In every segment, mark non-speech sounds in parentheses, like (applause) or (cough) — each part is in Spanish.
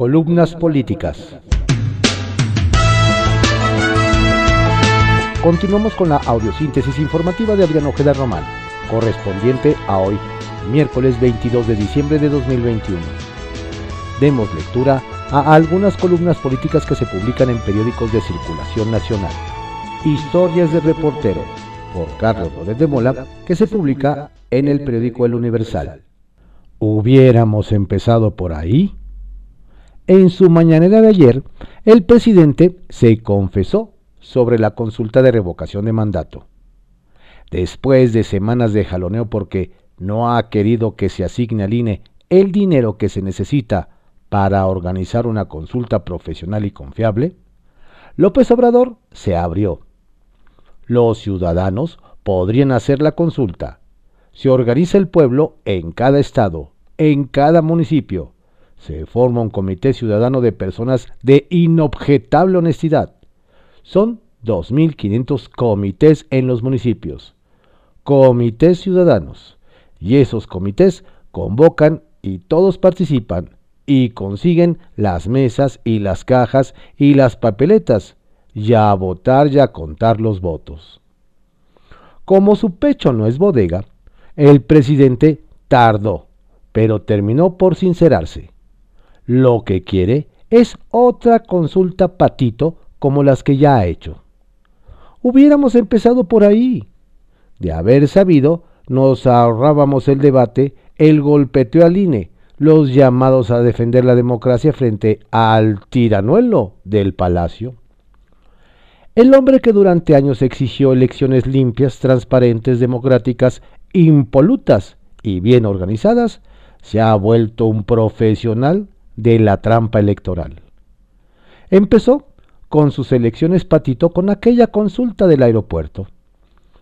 Columnas políticas. Continuamos con la audiosíntesis informativa de Adrián Ojeda Román, correspondiente a hoy, miércoles 22 de diciembre de 2021. Demos lectura a algunas columnas políticas que se publican en periódicos de circulación nacional. Historias de reportero, por Carlos Rodríguez de Mola, que se publica en el periódico El Universal. ¿Hubiéramos empezado por ahí? En su mañanera de ayer, el presidente se confesó sobre la consulta de revocación de mandato. Después de semanas de jaloneo porque no ha querido que se asigne al INE el dinero que se necesita para organizar una consulta profesional y confiable, López Obrador se abrió. Los ciudadanos podrían hacer la consulta. Se organiza el pueblo en cada estado, en cada municipio. Se forma un comité ciudadano de personas de inobjetable honestidad. Son 2.500 comités en los municipios. Comités ciudadanos. Y esos comités convocan y todos participan y consiguen las mesas y las cajas y las papeletas, ya a votar y a contar los votos. Como su pecho no es bodega, el presidente tardó, pero terminó por sincerarse. Lo que quiere es otra consulta patito como las que ya ha hecho. Hubiéramos empezado por ahí. De haber sabido, nos ahorrábamos el debate, el golpeteo al INE, los llamados a defender la democracia frente al tiranuelo del palacio. El hombre que durante años exigió elecciones limpias, transparentes, democráticas, impolutas y bien organizadas, se ha vuelto un profesional de la trampa electoral. Empezó con sus elecciones patito con aquella consulta del aeropuerto.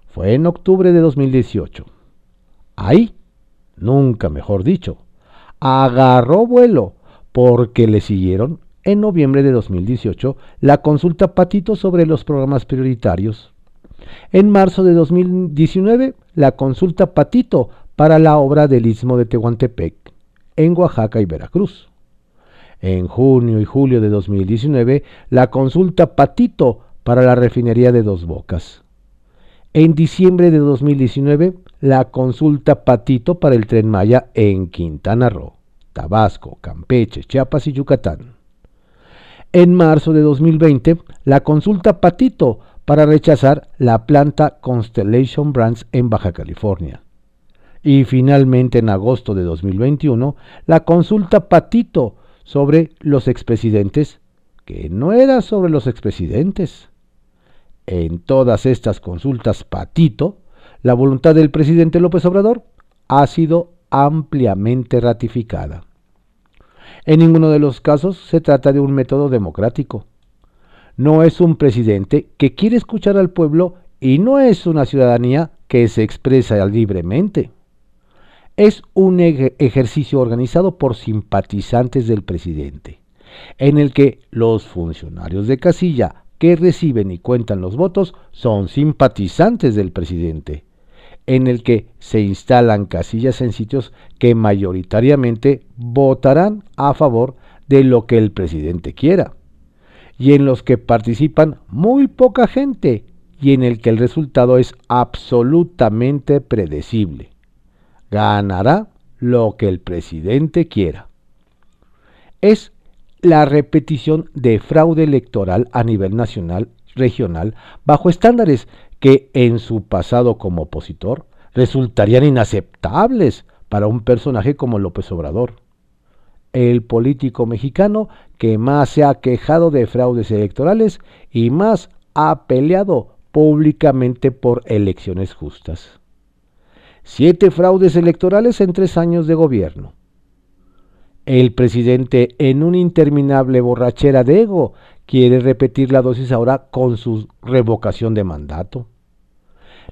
Fue en octubre de 2018. Ahí, nunca mejor dicho, agarró vuelo porque le siguieron en noviembre de 2018 la consulta Patito sobre los programas prioritarios. En marzo de 2019 la consulta Patito para la obra del Istmo de Tehuantepec en Oaxaca y Veracruz. En junio y julio de 2019 la consulta Patito para la refinería de Dos Bocas. En diciembre de 2019 la consulta Patito para el tren Maya en Quintana Roo, Tabasco, Campeche, Chiapas y Yucatán. En marzo de 2020, la consulta Patito para rechazar la planta Constellation Brands en Baja California. Y finalmente en agosto de 2021, la consulta Patito sobre los expresidentes, que no era sobre los expresidentes. En todas estas consultas Patito, la voluntad del presidente López Obrador ha sido ampliamente ratificada. En ninguno de los casos se trata de un método democrático. No es un presidente que quiere escuchar al pueblo y no es una ciudadanía que se expresa libremente. Es un ejercicio organizado por simpatizantes del presidente, en el que los funcionarios de casilla que reciben y cuentan los votos son simpatizantes del presidente en el que se instalan casillas en sitios que mayoritariamente votarán a favor de lo que el presidente quiera, y en los que participan muy poca gente y en el que el resultado es absolutamente predecible. Ganará lo que el presidente quiera. Es la repetición de fraude electoral a nivel nacional, regional, bajo estándares que en su pasado como opositor resultarían inaceptables para un personaje como López Obrador, el político mexicano que más se ha quejado de fraudes electorales y más ha peleado públicamente por elecciones justas. Siete fraudes electorales en tres años de gobierno. El presidente, en una interminable borrachera de ego, quiere repetir la dosis ahora con su revocación de mandato.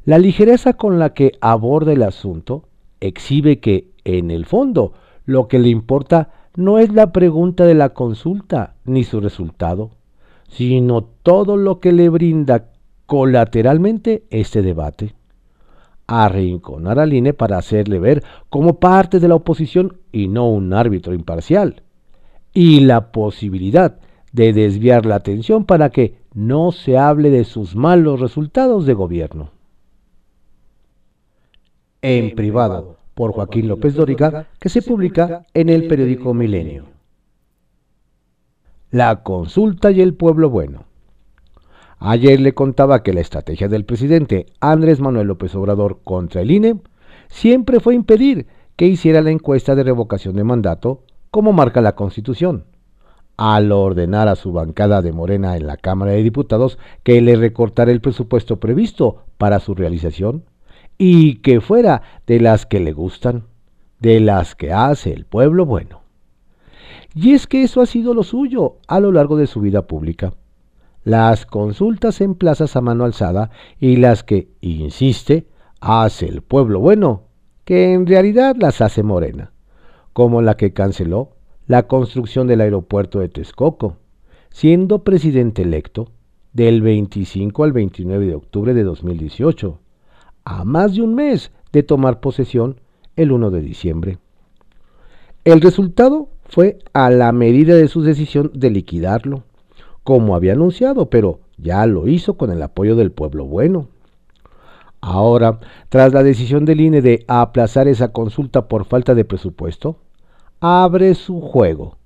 La ligereza con la que aborda el asunto exhibe que, en el fondo, lo que le importa no es la pregunta de la consulta ni su resultado, sino todo lo que le brinda colateralmente este debate. Arrinconar al INE para hacerle ver como parte de la oposición y no un árbitro imparcial y la posibilidad de desviar la atención para que no se hable de sus malos resultados de gobierno. En privado, por Joaquín López Dóriga, que se publica en el periódico Milenio. La consulta y el pueblo bueno. Ayer le contaba que la estrategia del presidente Andrés Manuel López Obrador contra el INE siempre fue impedir que hiciera la encuesta de revocación de mandato como marca la Constitución, al ordenar a su bancada de Morena en la Cámara de Diputados que le recortara el presupuesto previsto para su realización y que fuera de las que le gustan, de las que hace el pueblo bueno. Y es que eso ha sido lo suyo a lo largo de su vida pública las consultas en plazas a mano alzada y las que, insiste, hace el pueblo bueno, que en realidad las hace Morena, como la que canceló la construcción del aeropuerto de Texcoco, siendo presidente electo del 25 al 29 de octubre de 2018, a más de un mes de tomar posesión el 1 de diciembre. El resultado fue a la medida de su decisión de liquidarlo como había anunciado, pero ya lo hizo con el apoyo del pueblo bueno. Ahora, tras la decisión del INE de aplazar esa consulta por falta de presupuesto, abre su juego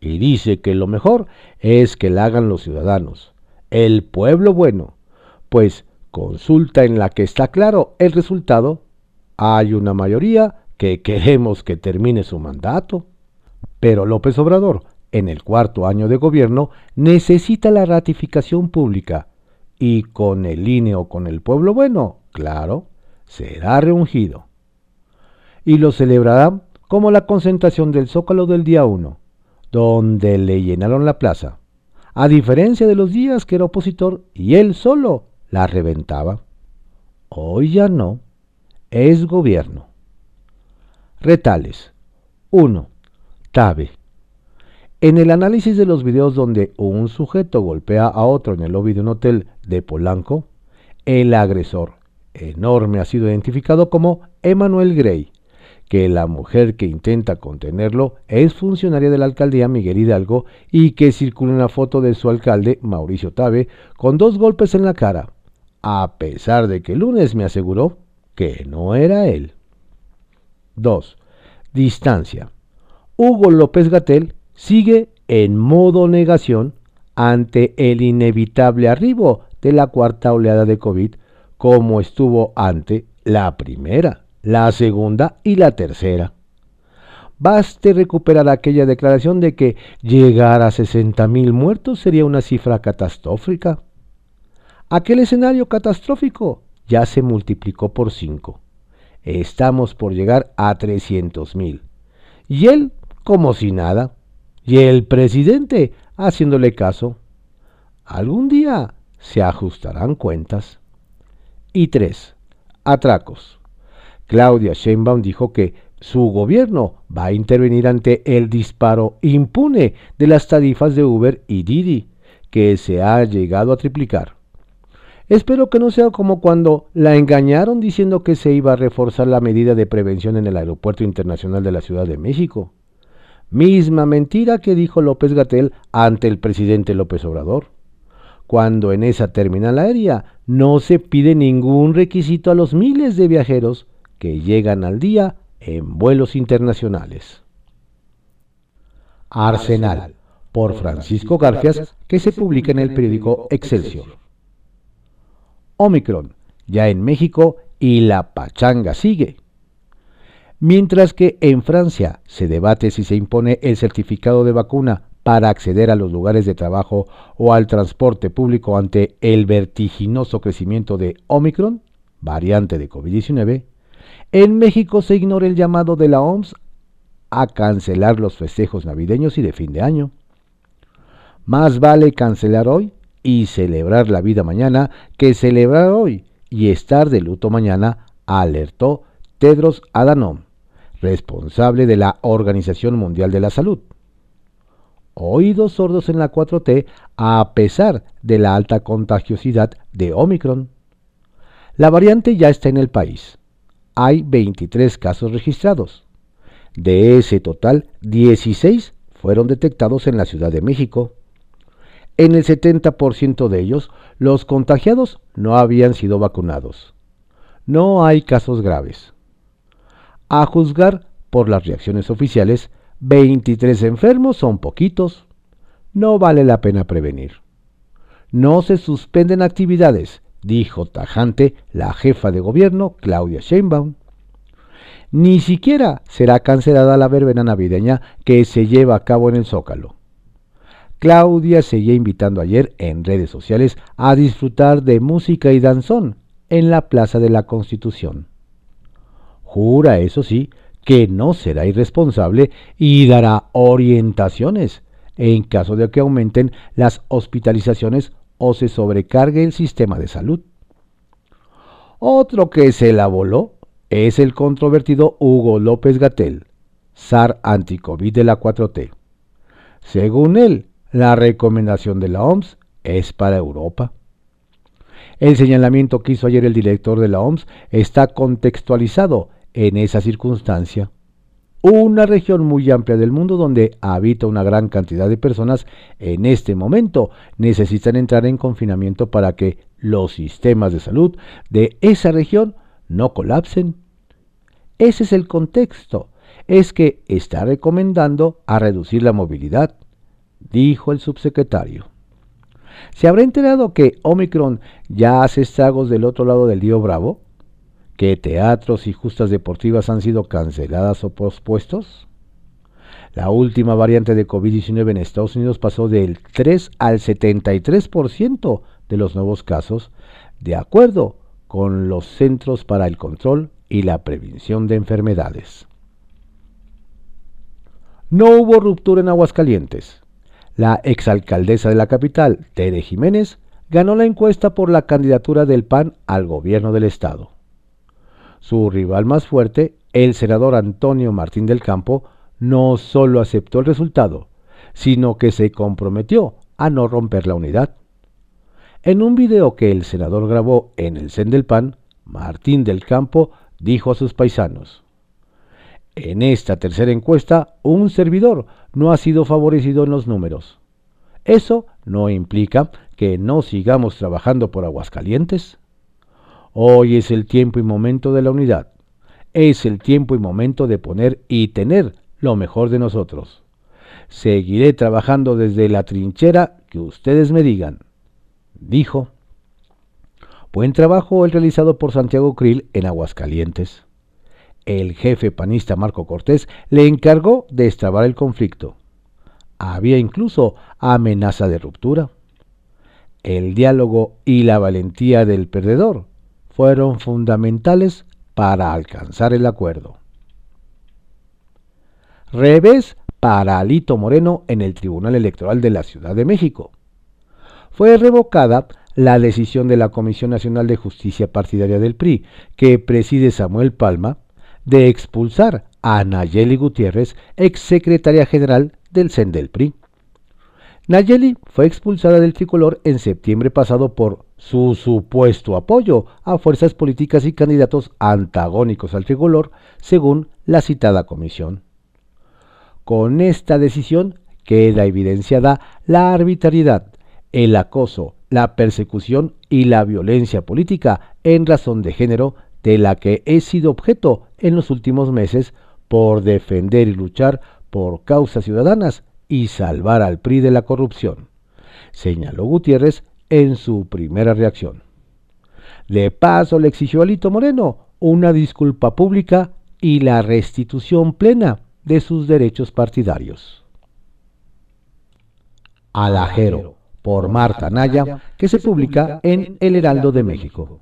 y dice que lo mejor es que la hagan los ciudadanos, el pueblo bueno, pues consulta en la que está claro el resultado, hay una mayoría que queremos que termine su mandato. Pero López Obrador en el cuarto año de gobierno necesita la ratificación pública y con el INE o con el pueblo bueno, claro, será reungido. Y lo celebrará como la concentración del Zócalo del día 1, donde le llenaron la plaza, a diferencia de los días que era opositor y él solo la reventaba. Hoy ya no, es gobierno. Retales 1. Tabe en el análisis de los videos donde un sujeto golpea a otro en el lobby de un hotel de Polanco, el agresor enorme ha sido identificado como Emanuel Gray, que la mujer que intenta contenerlo es funcionaria de la alcaldía Miguel Hidalgo y que circula una foto de su alcalde, Mauricio Tabe, con dos golpes en la cara, a pesar de que el lunes me aseguró que no era él. 2. Distancia. Hugo López Gatel sigue en modo negación ante el inevitable arribo de la cuarta oleada de COVID, como estuvo ante la primera, la segunda y la tercera. Baste recuperar aquella declaración de que llegar a 60.000 muertos sería una cifra catastrófica. Aquel escenario catastrófico ya se multiplicó por 5. Estamos por llegar a 300.000. Y él, como si nada, y el presidente haciéndole caso. Algún día se ajustarán cuentas. Y tres, atracos. Claudia Sheinbaum dijo que su gobierno va a intervenir ante el disparo impune de las tarifas de Uber y Didi, que se ha llegado a triplicar. Espero que no sea como cuando la engañaron diciendo que se iba a reforzar la medida de prevención en el Aeropuerto Internacional de la Ciudad de México. Misma mentira que dijo López Gatel ante el presidente López Obrador, cuando en esa terminal aérea no se pide ningún requisito a los miles de viajeros que llegan al día en vuelos internacionales. Arsenal, por Francisco Garfias, que se publica en el periódico Excelsior. Omicron, ya en México y la pachanga sigue. Mientras que en Francia se debate si se impone el certificado de vacuna para acceder a los lugares de trabajo o al transporte público ante el vertiginoso crecimiento de Omicron, variante de COVID-19, en México se ignora el llamado de la OMS a cancelar los festejos navideños y de fin de año. Más vale cancelar hoy y celebrar la vida mañana que celebrar hoy y estar de luto mañana, alertó Tedros Adhanom, responsable de la Organización Mundial de la Salud. Oídos sordos en la 4T a pesar de la alta contagiosidad de Omicron. La variante ya está en el país. Hay 23 casos registrados. De ese total, 16 fueron detectados en la Ciudad de México. En el 70% de ellos, los contagiados no habían sido vacunados. No hay casos graves. A juzgar por las reacciones oficiales, 23 enfermos son poquitos. No vale la pena prevenir. No se suspenden actividades, dijo tajante la jefa de gobierno, Claudia Sheinbaum. Ni siquiera será cancelada la verbena navideña que se lleva a cabo en el Zócalo. Claudia seguía invitando ayer en redes sociales a disfrutar de música y danzón en la Plaza de la Constitución. Jura, eso sí, que no será irresponsable y dará orientaciones en caso de que aumenten las hospitalizaciones o se sobrecargue el sistema de salud. Otro que se la voló es el controvertido Hugo López Gatel, zar anticovid de la 4T. Según él, la recomendación de la OMS es para Europa. El señalamiento que hizo ayer el director de la OMS está contextualizado en esa circunstancia. Una región muy amplia del mundo donde habita una gran cantidad de personas en este momento necesitan entrar en confinamiento para que los sistemas de salud de esa región no colapsen. Ese es el contexto. Es que está recomendando a reducir la movilidad, dijo el subsecretario. ¿Se habrá enterado que Omicron ya hace estragos del otro lado del río Bravo? ¿Que teatros y justas deportivas han sido canceladas o pospuestos? La última variante de COVID-19 en Estados Unidos pasó del 3 al 73% de los nuevos casos, de acuerdo con los Centros para el Control y la Prevención de Enfermedades. No hubo ruptura en Aguascalientes. La exalcaldesa de la capital, Tere Jiménez, ganó la encuesta por la candidatura del PAN al gobierno del estado. Su rival más fuerte, el senador Antonio Martín del Campo, no solo aceptó el resultado, sino que se comprometió a no romper la unidad. En un video que el senador grabó en el CEN del PAN, Martín del Campo dijo a sus paisanos, en esta tercera encuesta, un servidor no ha sido favorecido en los números. Eso no implica que no sigamos trabajando por Aguascalientes. Hoy es el tiempo y momento de la unidad. Es el tiempo y momento de poner y tener lo mejor de nosotros. Seguiré trabajando desde la trinchera que ustedes me digan, dijo. Buen trabajo el realizado por Santiago Krill en Aguascalientes el jefe panista Marco Cortés le encargó de extrabar el conflicto. Había incluso amenaza de ruptura. El diálogo y la valentía del perdedor fueron fundamentales para alcanzar el acuerdo. Revés para Alito Moreno en el Tribunal Electoral de la Ciudad de México. Fue revocada la decisión de la Comisión Nacional de Justicia Partidaria del PRI, que preside Samuel Palma, de expulsar a Nayeli Gutiérrez, exsecretaria general del CEN del PRI. Nayeli fue expulsada del tricolor en septiembre pasado por su supuesto apoyo a fuerzas políticas y candidatos antagónicos al tricolor, según la citada comisión. Con esta decisión queda evidenciada la arbitrariedad, el acoso, la persecución y la violencia política en razón de género de la que he sido objeto en los últimos meses por defender y luchar por causas ciudadanas y salvar al PRI de la corrupción, señaló Gutiérrez en su primera reacción. De paso le exigió a Lito Moreno una disculpa pública y la restitución plena de sus derechos partidarios. Alajero, por Marta Naya, que se publica en El Heraldo de México.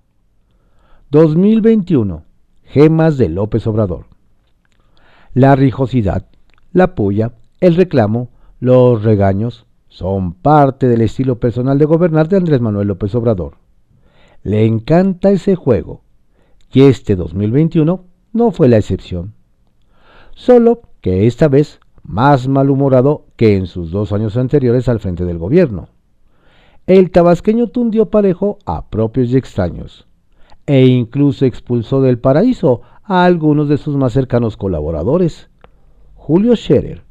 2021. Gemas de López Obrador. La rijosidad, la puya, el reclamo, los regaños son parte del estilo personal de gobernar de Andrés Manuel López Obrador. Le encanta ese juego y este 2021 no fue la excepción. Solo que esta vez más malhumorado que en sus dos años anteriores al frente del gobierno. El tabasqueño tundió parejo a propios y extraños e incluso expulsó del paraíso a algunos de sus más cercanos colaboradores. Julio Scherer,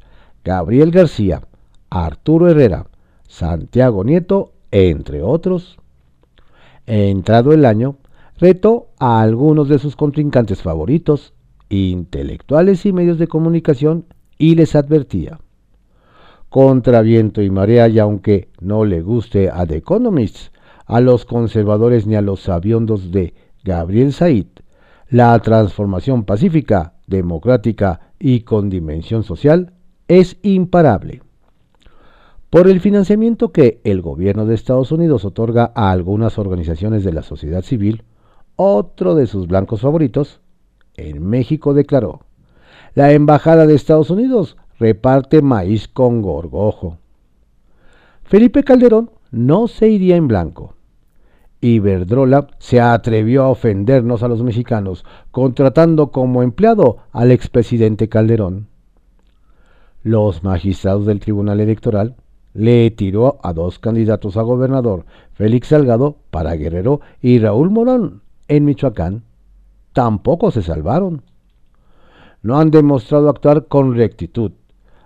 Gabriel García, Arturo Herrera, Santiago Nieto, entre otros. Entrado el año, retó a algunos de sus contrincantes favoritos, intelectuales y medios de comunicación, y les advertía. Contra viento y marea, y aunque no le guste a The Economist, a los conservadores ni a los sabiondos de Gabriel Said, la transformación pacífica, democrática y con dimensión social es imparable. Por el financiamiento que el gobierno de Estados Unidos otorga a algunas organizaciones de la sociedad civil, otro de sus blancos favoritos, en México declaró, la Embajada de Estados Unidos reparte maíz con gorgojo. Felipe Calderón no se iría en blanco. Iberdrola se atrevió a ofendernos a los mexicanos, contratando como empleado al expresidente Calderón. Los magistrados del Tribunal Electoral le tiró a dos candidatos a gobernador, Félix Salgado para Guerrero y Raúl Morón en Michoacán. Tampoco se salvaron. No han demostrado actuar con rectitud.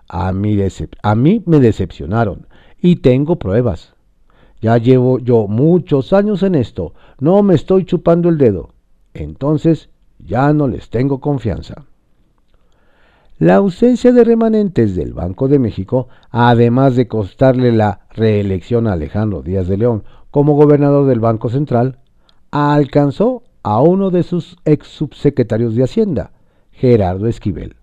A mí, a mí me decepcionaron y tengo pruebas. Ya llevo yo muchos años en esto, no me estoy chupando el dedo. Entonces ya no les tengo confianza. La ausencia de remanentes del Banco de México, además de costarle la reelección a Alejandro Díaz de León como gobernador del Banco Central, alcanzó a uno de sus ex subsecretarios de Hacienda, Gerardo Esquivel.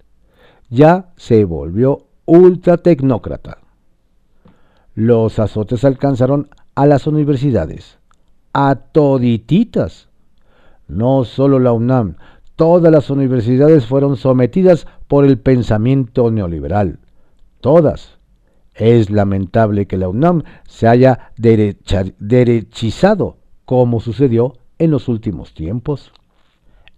Ya se volvió ultra tecnócrata. Los azotes alcanzaron a las universidades, a todititas. No solo la UNAM, todas las universidades fueron sometidas por el pensamiento neoliberal. Todas. Es lamentable que la UNAM se haya derechizado, como sucedió en los últimos tiempos.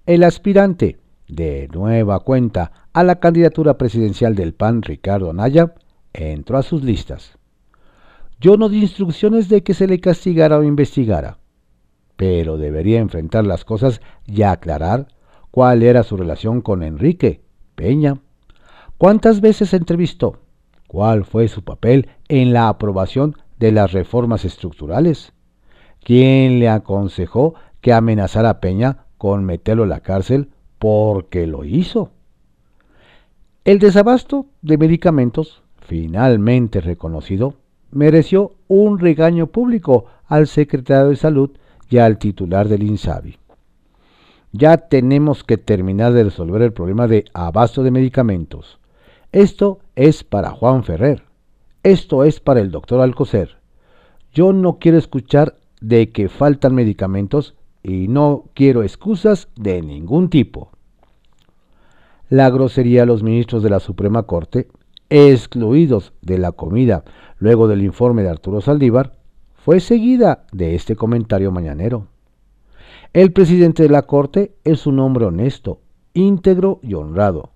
El aspirante, de nueva cuenta, a la candidatura presidencial del PAN, Ricardo Anaya, entró a sus listas. Yo no di instrucciones de que se le castigara o investigara, pero debería enfrentar las cosas y aclarar cuál era su relación con Enrique Peña. ¿Cuántas veces se entrevistó? ¿Cuál fue su papel en la aprobación de las reformas estructurales? ¿Quién le aconsejó que amenazara a Peña con meterlo en la cárcel porque lo hizo? El desabasto de medicamentos, finalmente reconocido, mereció un regaño público al secretario de Salud y al titular del INSABI. Ya tenemos que terminar de resolver el problema de abasto de medicamentos. Esto es para Juan Ferrer. Esto es para el doctor Alcocer. Yo no quiero escuchar de que faltan medicamentos y no quiero excusas de ningún tipo. La grosería a los ministros de la Suprema Corte, excluidos de la comida luego del informe de Arturo Saldívar, fue seguida de este comentario mañanero. El presidente de la Corte es un hombre honesto, íntegro y honrado.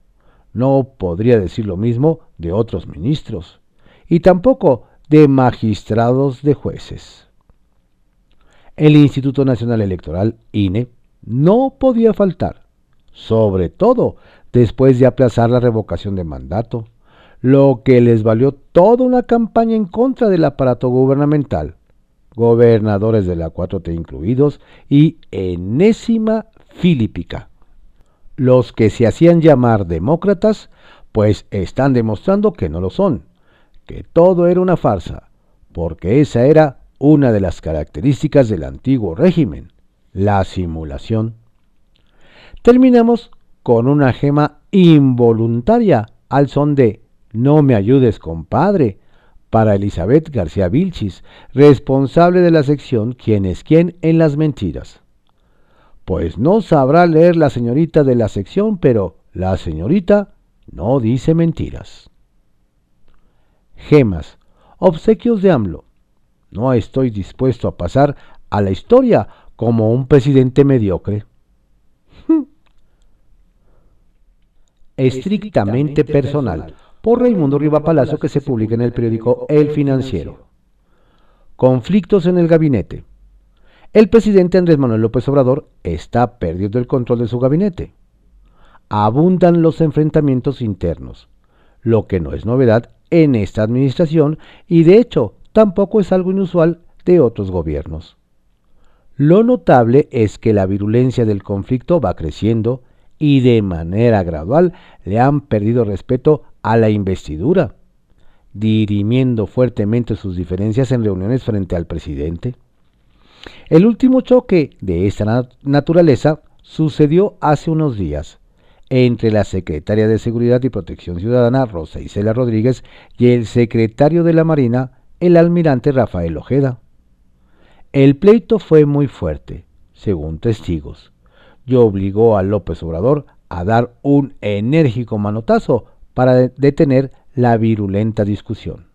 No podría decir lo mismo de otros ministros, y tampoco de magistrados de jueces. El Instituto Nacional Electoral, INE, no podía faltar, sobre todo después de aplazar la revocación de mandato, lo que les valió toda una campaña en contra del aparato gubernamental, gobernadores de la 4T incluidos, y enésima filípica. Los que se hacían llamar demócratas, pues están demostrando que no lo son, que todo era una farsa, porque esa era una de las características del antiguo régimen, la simulación. Terminamos con una gema involuntaria al son de no me ayudes, compadre, para Elizabeth García Vilchis, responsable de la sección Quién es quién en las mentiras. Pues no sabrá leer la señorita de la sección, pero la señorita no dice mentiras. Gemas, obsequios de AMLO. No estoy dispuesto a pasar a la historia como un presidente mediocre. (laughs) Estrictamente personal por Raimundo Riva Palacio que se publica en el periódico El Financiero. Conflictos en el gabinete. El presidente Andrés Manuel López Obrador está perdiendo el control de su gabinete. Abundan los enfrentamientos internos. lo que no es novedad en esta administración y de hecho tampoco es algo inusual de otros gobiernos. Lo notable es que la virulencia del conflicto va creciendo y de manera gradual le han perdido respeto a la investidura, dirimiendo fuertemente sus diferencias en reuniones frente al presidente. El último choque de esta naturaleza sucedió hace unos días entre la secretaria de Seguridad y Protección Ciudadana, Rosa Isela Rodríguez, y el secretario de la Marina, el almirante Rafael Ojeda. El pleito fue muy fuerte, según testigos, y obligó a López Obrador a dar un enérgico manotazo para detener la virulenta discusión.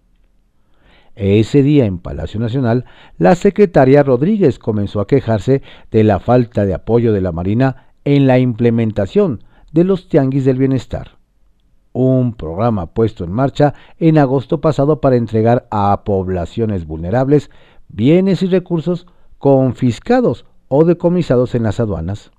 Ese día en Palacio Nacional, la secretaria Rodríguez comenzó a quejarse de la falta de apoyo de la Marina en la implementación de los Tianguis del Bienestar, un programa puesto en marcha en agosto pasado para entregar a poblaciones vulnerables bienes y recursos confiscados o decomisados en las aduanas.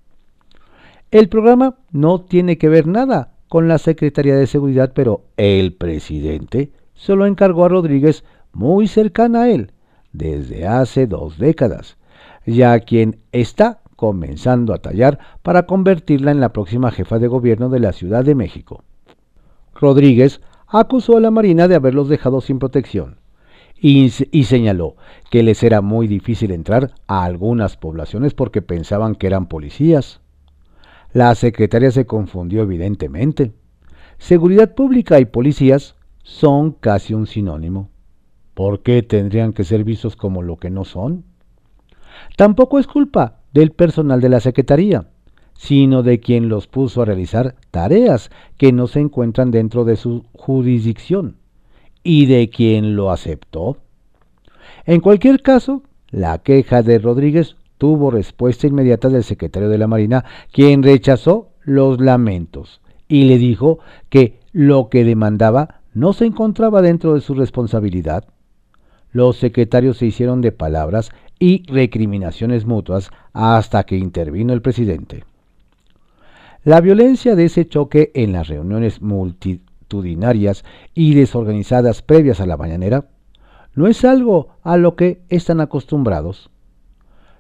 El programa no tiene que ver nada con la Secretaría de Seguridad, pero el presidente se lo encargó a Rodríguez muy cercana a él desde hace dos décadas, ya quien está comenzando a tallar para convertirla en la próxima jefa de gobierno de la Ciudad de México. Rodríguez acusó a la Marina de haberlos dejado sin protección y, y, señaló que les era muy difícil entrar a algunas poblaciones porque pensaban que eran policías. La secretaria se confundió evidentemente. Seguridad pública y policías son casi un sinónimo. ¿Por qué tendrían que ser vistos como lo que no son? Tampoco es culpa del personal de la Secretaría, sino de quien los puso a realizar tareas que no se encuentran dentro de su jurisdicción y de quien lo aceptó. En cualquier caso, la queja de Rodríguez tuvo respuesta inmediata del secretario de la Marina, quien rechazó los lamentos y le dijo que lo que demandaba no se encontraba dentro de su responsabilidad. Los secretarios se hicieron de palabras y recriminaciones mutuas hasta que intervino el presidente. La violencia de ese choque en las reuniones multitudinarias y desorganizadas previas a la mañanera no es algo a lo que están acostumbrados.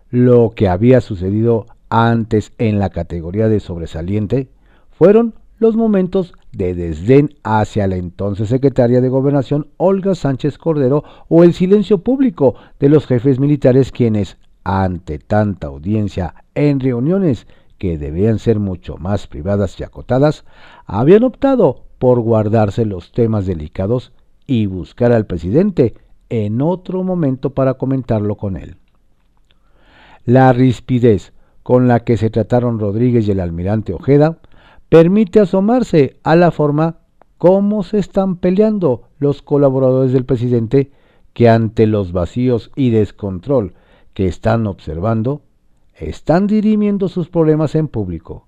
Lo que había sucedido antes en la categoría de sobresaliente fueron los momentos de desdén hacia la entonces secretaria de Gobernación Olga Sánchez Cordero o el silencio público de los jefes militares quienes, ante tanta audiencia en reuniones que debían ser mucho más privadas y acotadas, habían optado por guardarse los temas delicados y buscar al presidente en otro momento para comentarlo con él. La rispidez con la que se trataron Rodríguez y el almirante Ojeda permite asomarse a la forma como se están peleando los colaboradores del presidente que ante los vacíos y descontrol que están observando, están dirimiendo sus problemas en público,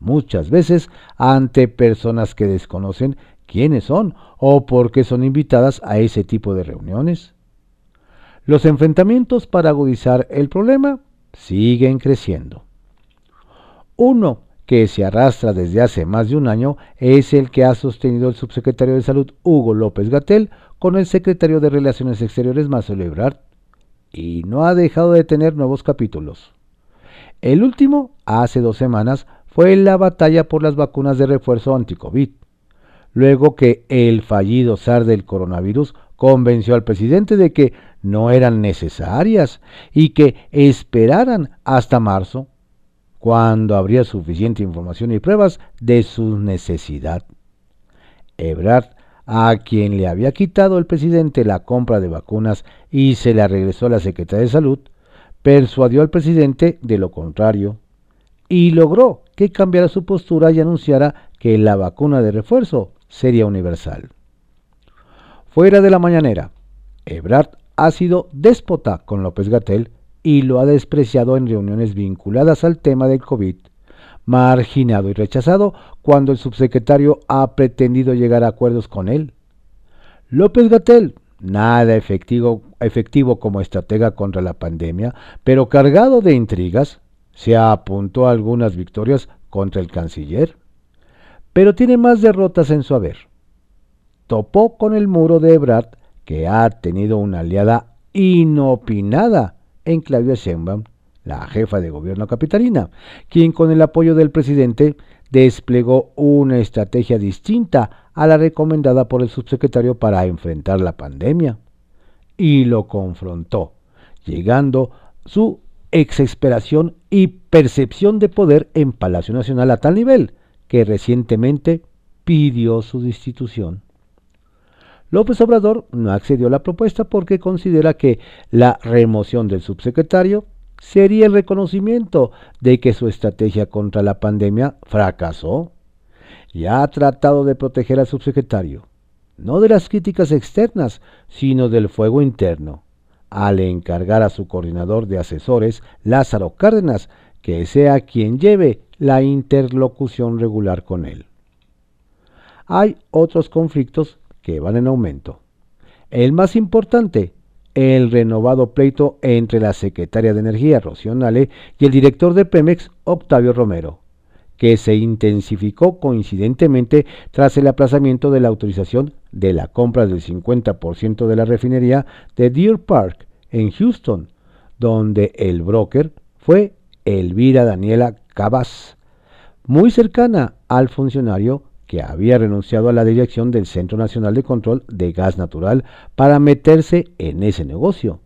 muchas veces ante personas que desconocen quiénes son o por qué son invitadas a ese tipo de reuniones. Los enfrentamientos para agudizar el problema siguen creciendo. Uno que se arrastra desde hace más de un año es el que ha sostenido el subsecretario de Salud Hugo López Gatel con el secretario de Relaciones Exteriores Marcelo Ebrard, y no ha dejado de tener nuevos capítulos. El último, hace dos semanas, fue la batalla por las vacunas de refuerzo anti-COVID, luego que el fallido zar del coronavirus convenció al presidente de que no eran necesarias y que esperaran hasta marzo cuando habría suficiente información y pruebas de su necesidad. Ebrard, a quien le había quitado el presidente la compra de vacunas y se la regresó a la Secretaría de Salud, persuadió al presidente de lo contrario y logró que cambiara su postura y anunciara que la vacuna de refuerzo sería universal. Fuera de la mañanera, Ebrard ha sido déspota con López Gatel y lo ha despreciado en reuniones vinculadas al tema del COVID, marginado y rechazado cuando el subsecretario ha pretendido llegar a acuerdos con él. López Gatel, nada efectivo, como estratega contra la pandemia, pero cargado de intrigas, se apuntó a algunas victorias contra el canciller, pero tiene más derrotas en su haber. Topó con el muro de Ebrard, que ha tenido una aliada inopinada en Claudia Sheinbaum, la jefa de gobierno capitalina, quien con el apoyo del presidente desplegó una estrategia distinta a la recomendada por el subsecretario para enfrentar la pandemia. Y lo confrontó, llegando su exasperación y percepción de poder en Palacio Nacional a tal nivel que recientemente pidió su destitución. López Obrador no accedió a la propuesta porque considera que la remoción del subsecretario sería el reconocimiento de que su estrategia contra la pandemia fracasó. Y ha tratado de proteger al subsecretario, no de las críticas externas, sino del fuego interno, al encargar a su coordinador de asesores, Lázaro Cárdenas, que sea quien lleve la interlocución regular con él. Hay otros conflictos que van en aumento. El más importante el renovado pleito entre la secretaria de Energía, Rocío Nale, y el director de Pemex, Octavio Romero, que se intensificó coincidentemente tras el aplazamiento de la autorización de la compra del 50% de la refinería de Deer Park en Houston, donde el broker fue Elvira Daniela Cabas, muy cercana al funcionario que había renunciado a la dirección del Centro Nacional de Control de Gas Natural para meterse en ese negocio,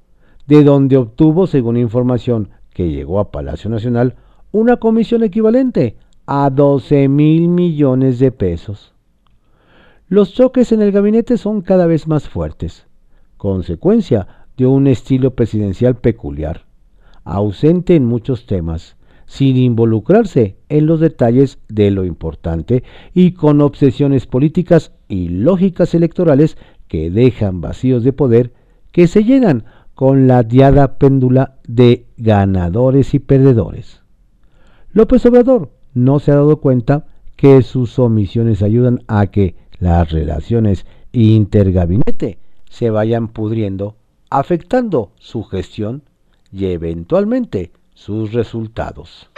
de donde obtuvo, según información que llegó a Palacio Nacional, una comisión equivalente a 12 mil millones de pesos. Los choques en el gabinete son cada vez más fuertes, consecuencia de un estilo presidencial peculiar, ausente en muchos temas, sin involucrarse en los detalles de lo importante y con obsesiones políticas y lógicas electorales que dejan vacíos de poder que se llenan con la diada péndula de ganadores y perdedores. López Obrador no se ha dado cuenta que sus omisiones ayudan a que las relaciones intergabinete se vayan pudriendo, afectando su gestión y eventualmente sus resultados.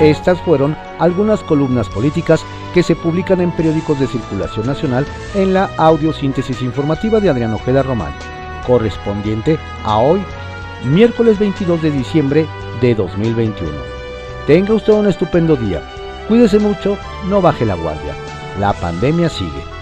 Estas fueron algunas columnas políticas que se publican en periódicos de circulación nacional en la audiosíntesis informativa de Adrián Ojeda Román, correspondiente a hoy, miércoles 22 de diciembre de 2021. Tenga usted un estupendo día. Cuídese mucho, no baje la guardia. La pandemia sigue.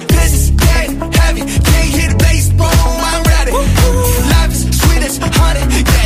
it's haunted, yeah.